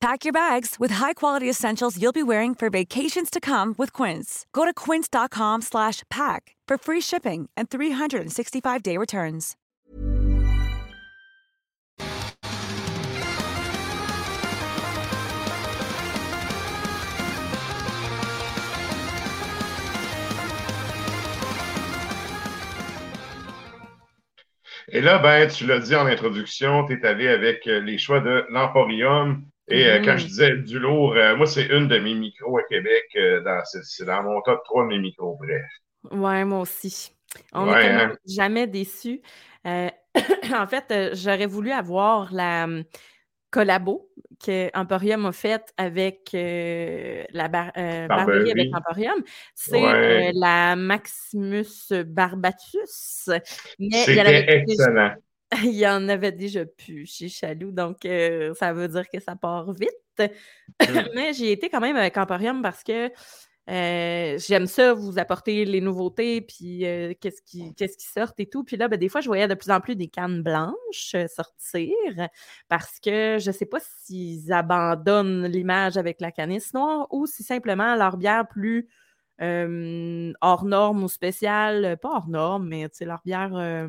Pack your bags with high-quality essentials you'll be wearing for vacations to come with Quince. Go to quince.com/pack for free shipping and 365-day returns. Et là, ben, tu l'as dit en introduction, tu es allé avec euh, les choix de l'Emporium. Et euh, quand Mhm. je disais du lourd, euh, moi, c'est une de mes micros à Québec. euh, dans, c'est, dans mon top 3 de mes micros, bref. Ouais, moi aussi. On Ouais, est tellement hein? jamais déçus. En fait, j'aurais voulu avoir la collabo que Emporium a faite avec euh, la bar- euh, Barberie avec. Emporium. C'est Ouais. euh, la Maximus Barbatus. Mais il y en C'était déjà- excellent. il y en avait déjà plus chez Chaloux, donc euh, ça veut dire que ça part vite. Mm. Mais j'ai été quand même avec Emporium parce que euh, j'aime ça, vous apporter les nouveautés, puis euh, qu'est-ce qui, sort et tout. Puis là, ben, des fois, je voyais de plus en plus des cannes blanches sortir parce que je ne sais pas s'ils abandonnent l'image avec la canisse noire ou si simplement leur bière plus euh, hors norme ou spéciale, pas hors norme, mais tu sais, leur bière.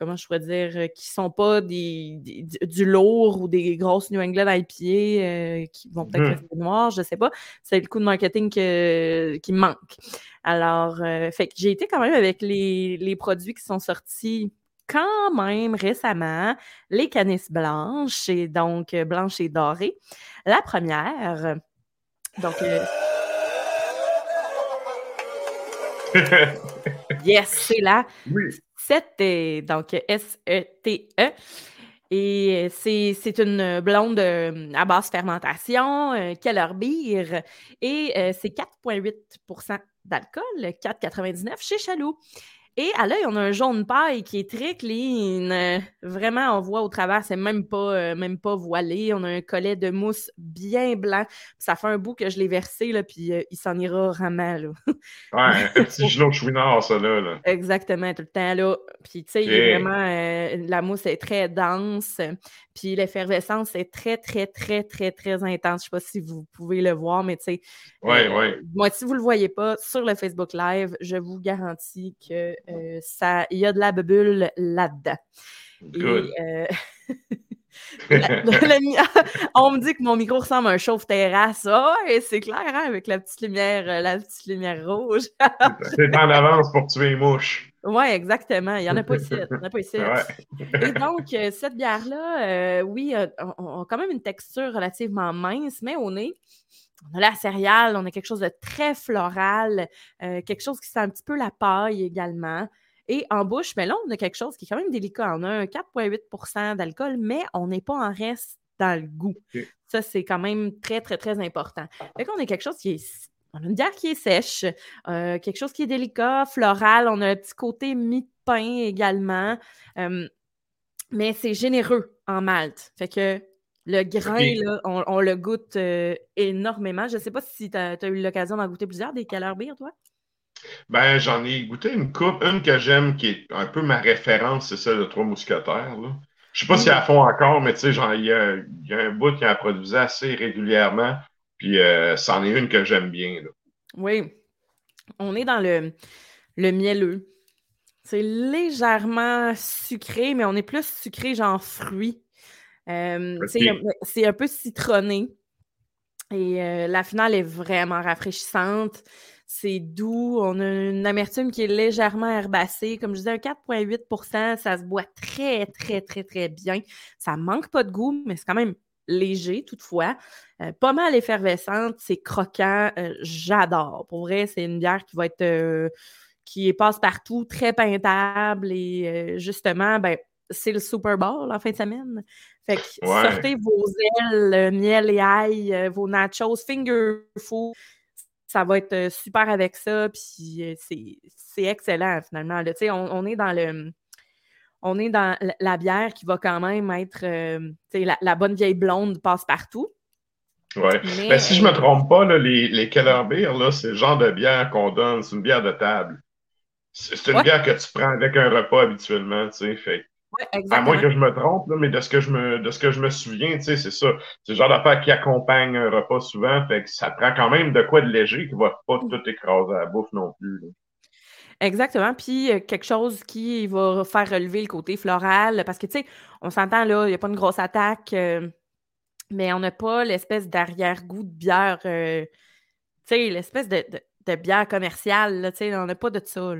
Comment je pourrais dire, euh, qui sont pas des, des- du- lourd ou des grosses New England IPA euh, qui vont peut-être Mhm. rester noires, je sais pas. C'est le coup de marketing que- qui me manque. Alors, euh, fait que j'ai été quand même avec les, les produits qui sont sortis quand même récemment, les canisses blanches, et donc blanches et dorées. La première, donc, euh, yes, c'est là. oui. Donc S-E-T-E. Et c'est une blonde euh, à basse fermentation, euh, Keller Beer, et euh, c'est 4,8% d'alcool, 4,99 chez Chaloux. Et à l'œil, on a un jaune paille qui est très clean. Euh, Vraiment, on voit au travers, c'est même pas, euh, même pas voilé. On a un collet de mousse bien blanc. Ça fait un bout que je l'ai versé, là, puis euh, il s'en ira vraiment. Là. Ouais, un petit gelot chouinard, ça, là. là. Exactement, tout le temps là. Puis, tu sais, il Ok. est vraiment. euh, la mousse est très dense. Puis, l'effervescence est très, très, très, très, très intense. Je sais pas si vous pouvez le voir, mais tu sais. Ouais, euh, ouais. Moi, si vous le voyez pas sur le Facebook Live, je vous garantis que euh, ça, il y a de la bubule là-dedans. Et, euh, la- on me dit que mon micro ressemble à un chauffe-terrasse. Ah ouais, c'est clair, hein, avec la petite lumière, euh, la petite lumière rouge. C'est en avance pour tuer les mouches. Oui, exactement. Il n'y en a pas ici. Il y en a pas ici. Ouais. Et donc, euh, cette bière-là, euh, oui, on, on a quand même une texture relativement mince, mais au nez, on a la céréale, on a quelque chose de très floral, euh, quelque chose qui sent un petit peu la paille également. Et en bouche, mais là, on a quelque chose qui est quand même délicat. On a un 4,8% d'alcool, mais on n'est pas en reste dans le goût. Ça, c'est quand même très, très, très important. Fait qu'on a quelque chose qui est on a une bière qui est sèche, euh, quelque chose qui est délicat, floral. On a un petit côté mi-pain également. mais c'est généreux en malt. Fait que le grain, là, on, le goûte énormément. Je ne sais pas si tu as, eu l'occasion d'en goûter plusieurs, des Keller Beer, toi? Ben, j'en ai goûté une coupe. Une que j'aime, qui est un peu ma référence, c'est celle de Trois Mousquetaires. Là. Je sais pas si elles font encore, mais tu sais, il y, a, un bout qui en produisait assez régulièrement. Puis, euh, c'en est une que j'aime bien. Oui. On est dans le, le mielleux. C'est légèrement sucré, mais on est plus sucré, genre fruit. Euh, c'est un peu citronné. Et euh, la finale est vraiment rafraîchissante. C'est doux. On a une amertume qui est légèrement herbacée. Comme je disais, un 4,8% ça se boit très, très, très, très bien. Ça manque pas de goût, mais c'est quand même léger toutefois. Euh, pas mal effervescente, c'est croquant. Euh, j'adore. Pour vrai, c'est une bière qui va être euh, qui passe partout, très peintable et justement, ben, c'est le Super Bowl en fin de semaine. Fait que sortez vos ailes, miel et ail, vos nachos, finger food ça va être euh, super avec ça, puis euh, c'est excellent finalement. On, on, est dans le. On est dans la bière qui va quand même être euh, la, la, bonne vieille blonde passe partout. Oui. Ben, si je ne me trompe pas, les, les Keller Beer, c'est le genre de bière qu'on donne, c'est une bière de table. C'est une bière que tu prends avec un repas habituellement, tu sais. Fait à moins que je me trompe, mais de ce que je me, de ce que je me souviens, c'est ça. C'est le genre d'affaire qui accompagne un repas souvent. Fait que ça prend quand même de quoi de léger qui va pas tout écraser à la bouffe non plus. Exactement. Puis euh, quelque chose qui va faire relever le côté floral. Parce que, tu sais, on s'entend là, il n'y a pas une grosse attaque, euh, mais on n'a pas l'espèce d'arrière-goût de bière. Euh, tu sais, l'espèce de, de bière commerciale. Là, on n'a pas de ça.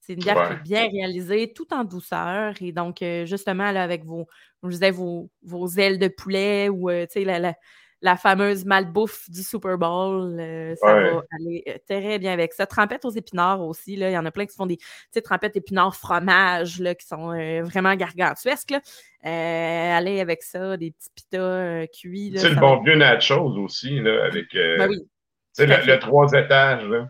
C'est une bière qui est bien réalisée, tout en douceur. Et donc, euh, justement, là, avec vos, je disais, vos, vos ailes de poulet ou euh, la, la, la, fameuse malbouffe du Super Bowl, euh, ça va aller très bien avec ça. Trempette aux épinards aussi. Là. Il y en a plein qui font des trempettes épinards fromage là, qui sont vraiment gargantuesques. Là. allez avec ça, des petits pitas cuits. C'est le bon vieux nachos aussi, là, avec. Ben oui. C'est le, trois étages, là.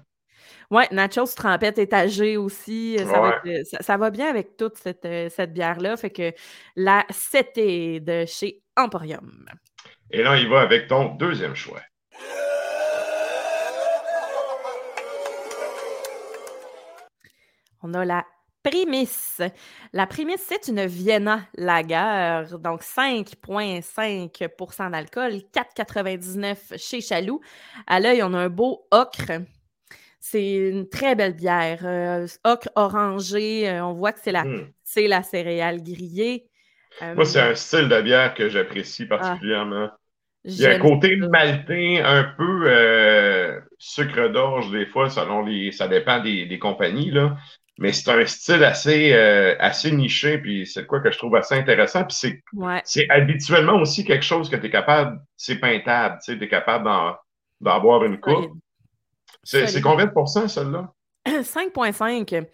Oui, nachos trempette étagée aussi. Ça, va ça, va bien avec toute cette, euh, cette bière-là. Fait que la CT de chez Emporium. Et là, il va avec ton deuxième choix. On a la Primis. La Primis, c'est une Vienna Lager, donc 5,5% d'alcool, 4,99 chez Chaloux. À l'œil, on a un beau ocre. C'est une très belle bière. Euh, ocre orangé, euh, on voit que c'est la, hmm. la céréale grillée. Moi, c'est un style de bière que j'apprécie ah. particulièrement. Il y a un côté maltais, un peu euh, sucre d'orge, des fois, selon les. Ça dépend des, des compagnies, là mais c'est un style assez, euh, assez niché, puis c'est quoi que je trouve assez intéressant. Puis c'est, c'est habituellement aussi quelque chose que tu es capable, c'est peintable, tu es capable d'en, boire une coupe. C'est, c'est combien de pourcents, celle-là? 5,5.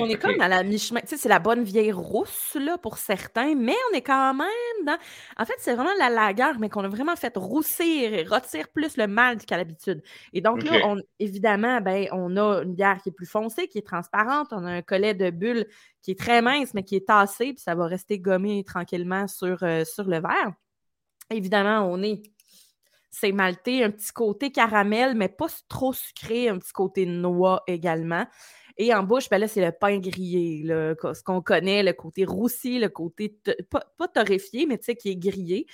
on est comme dans la mi-chemin. Tu sais, c'est la bonne vieille rousse, là, pour certains, mais on est quand même dans. En fait, c'est vraiment la lagueur, mais qu'on a vraiment fait roussir et rôtir plus le malt qu'à l'habitude. Et donc, là, on, évidemment, ben, on a une bière qui est plus foncée, qui est transparente. On a un collet de bulles qui est très mince, mais qui est tassé, puis ça va rester gommé tranquillement sur, euh, sur le verre. Évidemment, on est c'est malté, un petit côté caramel, mais pas trop sucré, un petit côté noix également. Et en bouche, ben là, c'est le pain grillé, ce qu'on connaît, le côté roussi, le côté pas, torréfié, mais tu sais, qui est grillé.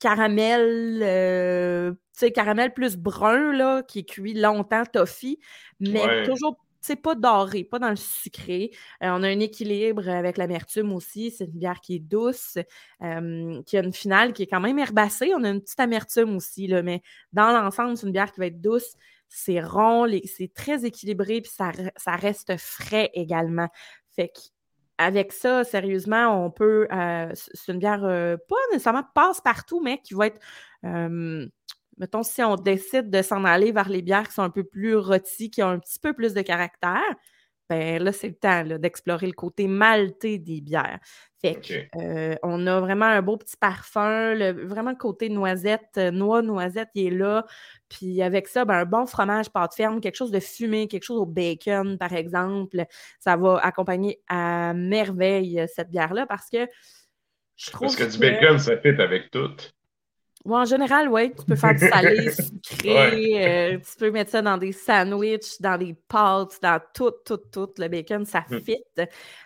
caramel, euh, tu sais, caramel plus brun, là, qui est cuit longtemps, toffee, mais toujours c'est pas doré, pas dans le sucré. Euh, on a un équilibre avec l'amertume aussi. C'est une bière qui est douce, euh, qui a une finale qui est quand même herbacée. On a une petite amertume aussi, là, mais dans l'ensemble, c'est une bière qui va être douce. C'est rond, c'est très équilibré, puis ça, reste frais également. Fait avec ça, sérieusement, on peut. Euh, c'est une bière pas nécessairement passe partout, mais qui va être mettons, si on décide de s'en aller vers les bières qui sont un peu plus rôties, qui ont un petit peu plus de caractère, ben là, c'est le temps d'explorer le côté maltais des bières. Fait euh, on a vraiment un beau petit parfum, vraiment le côté noisette, euh, noix, noisette, il est là. Puis avec ça, ben, un bon fromage pâte ferme, quelque chose de fumé, quelque chose au bacon, par exemple, ça va accompagner à merveille euh, cette bière-là parce que je trouve Parce que du bacon, ça fait avec tout en général, oui. Tu peux faire du salé, sucré. Euh, tu peux mettre ça dans des sandwichs, dans des pâtes, dans tout, tout, tout. Le bacon, ça mm. fit.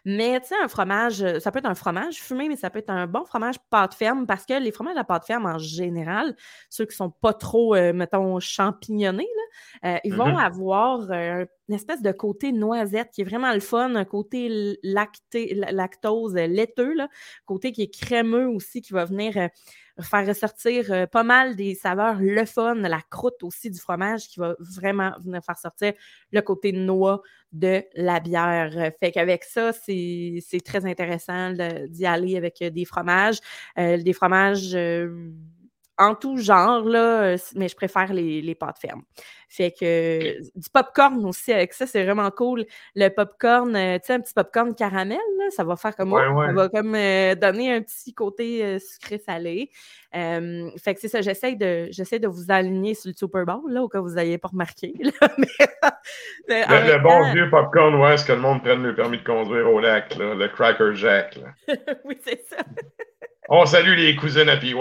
Mais tu sais, un fromage, euh, ça peut être un fromage fumé, mais ça peut être un bon fromage pâte ferme parce que les fromages à pâte ferme, en général, ceux qui sont pas trop, euh, mettons, champignonnés, ils vont mm-hmm. avoir une espèce de côté noisette qui est vraiment le fun, un côté lacté, lactose laiteux, là, côté qui est crémeux aussi, qui va venir faire ressortir euh, pas mal des saveurs, le fun, la croûte aussi du fromage qui va vraiment venir faire sortir le côté noix de la bière. Fait qu'avec ça, c'est très intéressant d'y aller avec des fromages. Euh, des fromages euh, en tout genre, là, mais je préfère les, les pâtes fermes. Fait que du popcorn aussi avec ça, c'est vraiment cool. Le popcorn, euh, tu sais, un petit popcorn caramel, ça va faire comme ça va comme euh, donner un petit côté euh, sucré-salé. fait que c'est ça, j'essaie de, j'essaie de vous aligner sur le Super Bowl, là, au cas où vous n'ayez pas remarqué. le, bon vieux popcorn, ouais, est-ce que le monde prenne le permis de conduire au lac, le Cracker Jack. oui, c'est ça. On salue les cousines à PY.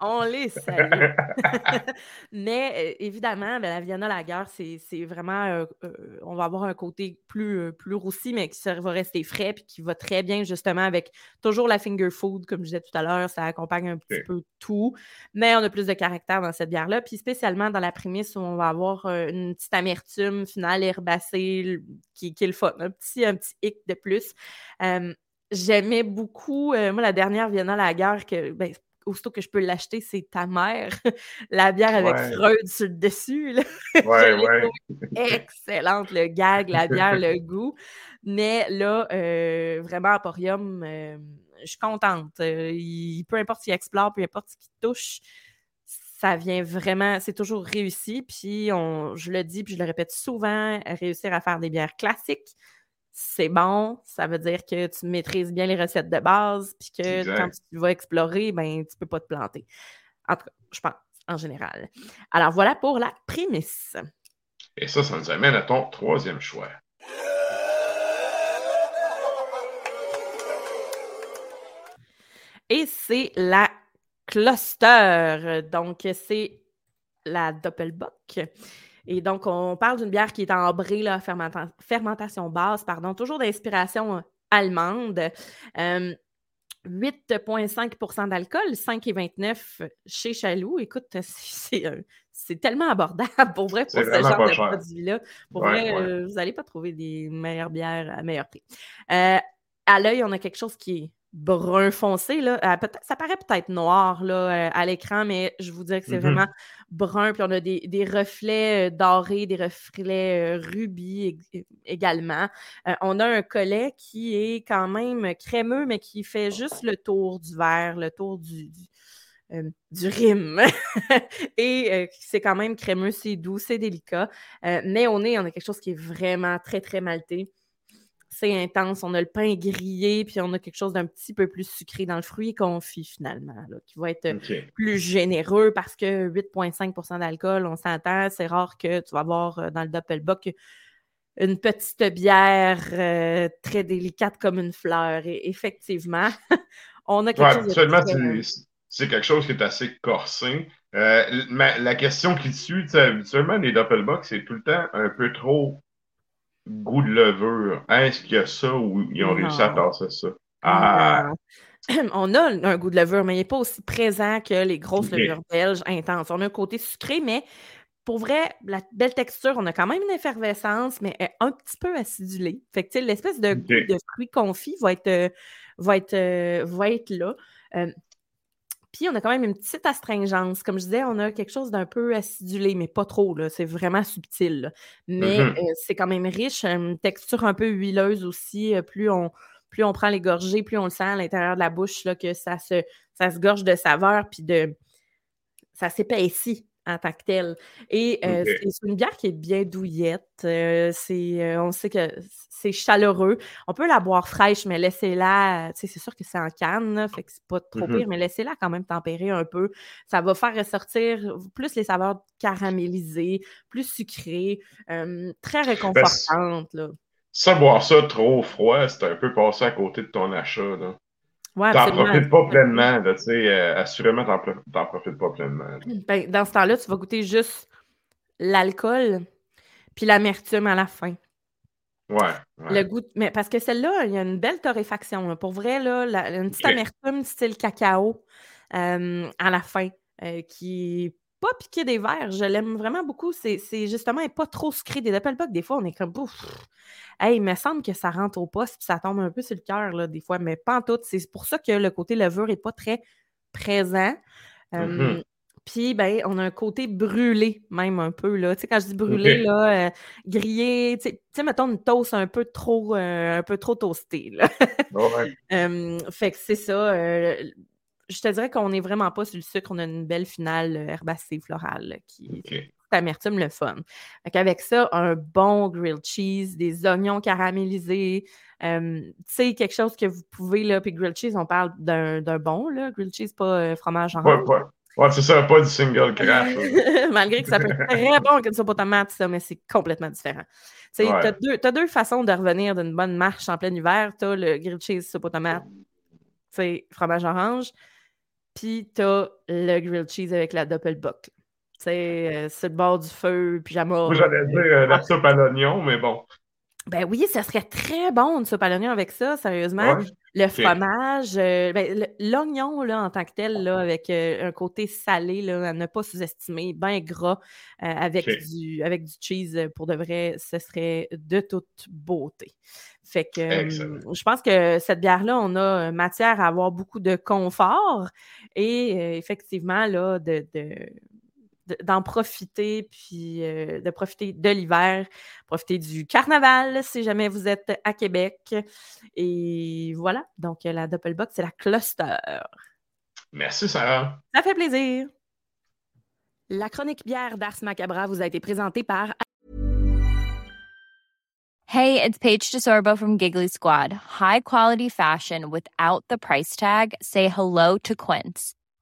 On les salue. Mais euh, évidemment, ben, la Vienna Lager, c'est vraiment. Euh, euh, on va avoir un côté plus, plus roussi, mais qui va rester frais puis qui va très bien justement avec toujours la finger food, comme je disais tout à l'heure. Ça accompagne un petit peu tout. Mais on a plus de caractère dans cette bière-là. Puis spécialement dans la prémisse où on va avoir une petite amertume finale herbacée qui, qui est le fun. Un petit, un petit hic de plus j'aimais beaucoup, euh, moi, la dernière Vienna Lager, que, ben, aussitôt que je peux l'acheter, c'est ta mère. la bière avec Freud sur le dessus. Là. Ouais, ouais. Excellente, le gag, la bière, le goût. Mais là, euh, vraiment, Aporium, euh, je suis contente. il, peu importe s'il explore, peu importe ce qu'il touche, ça vient vraiment, c'est toujours réussi. Puis, on, je le dis, puis je le répète souvent, réussir à faire des bières classiques, c'est bon, ça veut dire que tu maîtrises bien les recettes de base, puis que quand tu vas explorer, ben, tu peux pas te planter. En tout cas, je pense, en général. Alors voilà pour la prémisse. Et ça, ça nous amène à ton troisième choix. Et c'est la cluster. Donc, c'est la Doppelbock. Et donc, on parle d'une bière qui est ambrée, là, fermentation basse, pardon, toujours d'inspiration euh, allemande. 8,5% d'alcool, 5,29 chez Chaloux. Écoute, c'est tellement abordable pour vrai pour ce genre de produit-là. Pour vrai, euh, vous n'allez pas trouver des meilleures bières à meilleur prix. Euh, à l'œil, on a quelque chose qui est brun foncé. Là. Euh, ça paraît peut-être noir là, euh, à l'écran, mais je vous dirais que c'est mm-hmm. vraiment brun. Puis on a des, reflets euh, dorés, des reflets rubis également. on a un collet qui est quand même crémeux, mais qui fait juste le tour du verre, le tour du, du rime. Et c'est quand même crémeux, c'est doux, c'est délicat. mais au nez, on a quelque chose qui est vraiment très, très malté c'est intense. On a le pain grillé, puis on a quelque chose d'un petit peu plus sucré dans le fruit confit finalement, qui va être plus généreux parce que 8,5% d'alcool, on s'entend, c'est rare que tu vas avoir euh, dans le Doppelbock une petite bière euh, très délicate comme une fleur. Et effectivement, on a quelque chose c'est quelque chose qui est assez corsé. Euh, la question qui suit, habituellement, les Doppelbock, c'est tout le temps un peu trop goût de levure. Est-ce qu'il y a ça ou ils ont réussi à passer ça? Ah. On a un goût de levure, mais il n'est pas aussi présent que les grosses levures belges intenses. On a un côté sucré, mais pour vrai, la belle texture, on a quand même une effervescence, mais un petit peu acidulée. Fait que l'espèce de goût de fruit confit va être, euh, va être, euh, va être là. Euh, puis, on a quand même une petite astringence. Comme je disais, on a quelque chose d'un peu acidulé, mais pas trop. C'est vraiment subtil. Mais mm-hmm. euh, c'est quand même riche. Une texture un peu huileuse aussi. Euh, plus on, plus on prend les gorgées, plus on le sent à l'intérieur de la bouche, là, que ça se, ça se gorge de saveur, puis de, ça s'épaissit en tant que telle. Et euh, c'est une bière qui est bien douillette. Euh, c'est, euh, on sait que c'est chaleureux. On peut la boire fraîche, mais laissez-la. C'est sûr que c'est en canne, fait que c'est pas trop mm-hmm. pire, mais laissez-la quand même tempérer un peu. Ça va faire ressortir plus les saveurs caramélisées, plus sucrées, très ben, réconfortantes. Ça, boire ça trop froid, c'est un peu passé à côté de ton achat. Là. Ouais, t'en profites pas pleinement, tu sais, euh, assurément, t'en, profites pas pleinement. Ben, dans ce temps-là, tu vas goûter juste l'alcool puis l'amertume à la fin. Ouais, Le goût, mais parce que celle-là, il y a une belle torréfaction. Pour vrai, là, une petite amertume style cacao euh, à la fin, euh, qui pas piqué des verres. Je l'aime vraiment beaucoup. C'est, justement, elle pas trop sucré. Des Doppelbock, des fois, on est comme, bouf, Hey, il me semble que ça rentre au poste, puis ça tombe un peu sur le cœur, des fois, mais pas en tout. C'est pour ça que le côté levure n'est pas très présent. Mmh puis, ben, on a un côté brûlé, même un peu, là. Tu sais, quand je dis brûlé, là, euh, grillé, tu sais, mettons une toast un peu trop, euh, un peu trop toastée, là. fait que c'est ça. Je te dirais qu'on n'est vraiment pas sur le sucre, on a une belle finale herbacée florale qui, amertume le fun. Avec ça, un bon grilled cheese, des oignons caramélisés, tu sais, quelque chose que vous pouvez, là, puis grilled cheese, on parle d'un bon, là, grilled cheese, pas euh, fromage en Ouais, ouais. ouais c'est ça, pas du single crash. Malgré que ça peut être très bon que soit pas tomate, ça, mais c'est complètement différent. Tu sais, as deux, as deux façons de revenir d'une bonne marche en plein hiver. Tu as le grilled cheese soupe aux tomates, tu sais, fromage orange, puis tu as le grilled cheese avec la doppelbock. Sais, euh, c'est le bord du feu, pyjama. Moi, j'allais dire euh, la soupe à l'oignon, mais bon. Ben oui, ça serait très bon une soupe à l'oignon avec ça, sérieusement. Le fromage, euh, ben, l'oignon là, en tant que tel, là, avec un côté salé, là, à ne pas sous-estimer, bien gras, avec, du, avec du cheese, pour de vrai, ce serait de toute beauté. Fait que je pense que cette bière-là, on a matière à avoir beaucoup de confort et effectivement, là, de d'en profiter, puis euh, de profiter de l'hiver, profiter du carnaval si jamais vous êtes à Québec. Et voilà, donc la Doppelbox, c'est la cluster. Merci, Sarah. Ça fait plaisir. La chronique bière d'Ars Macabra vous a été présentée par. Hey, it's Paige DeSorbo from Giggly Squad. High quality fashion without the price tag. Say hello to Quince.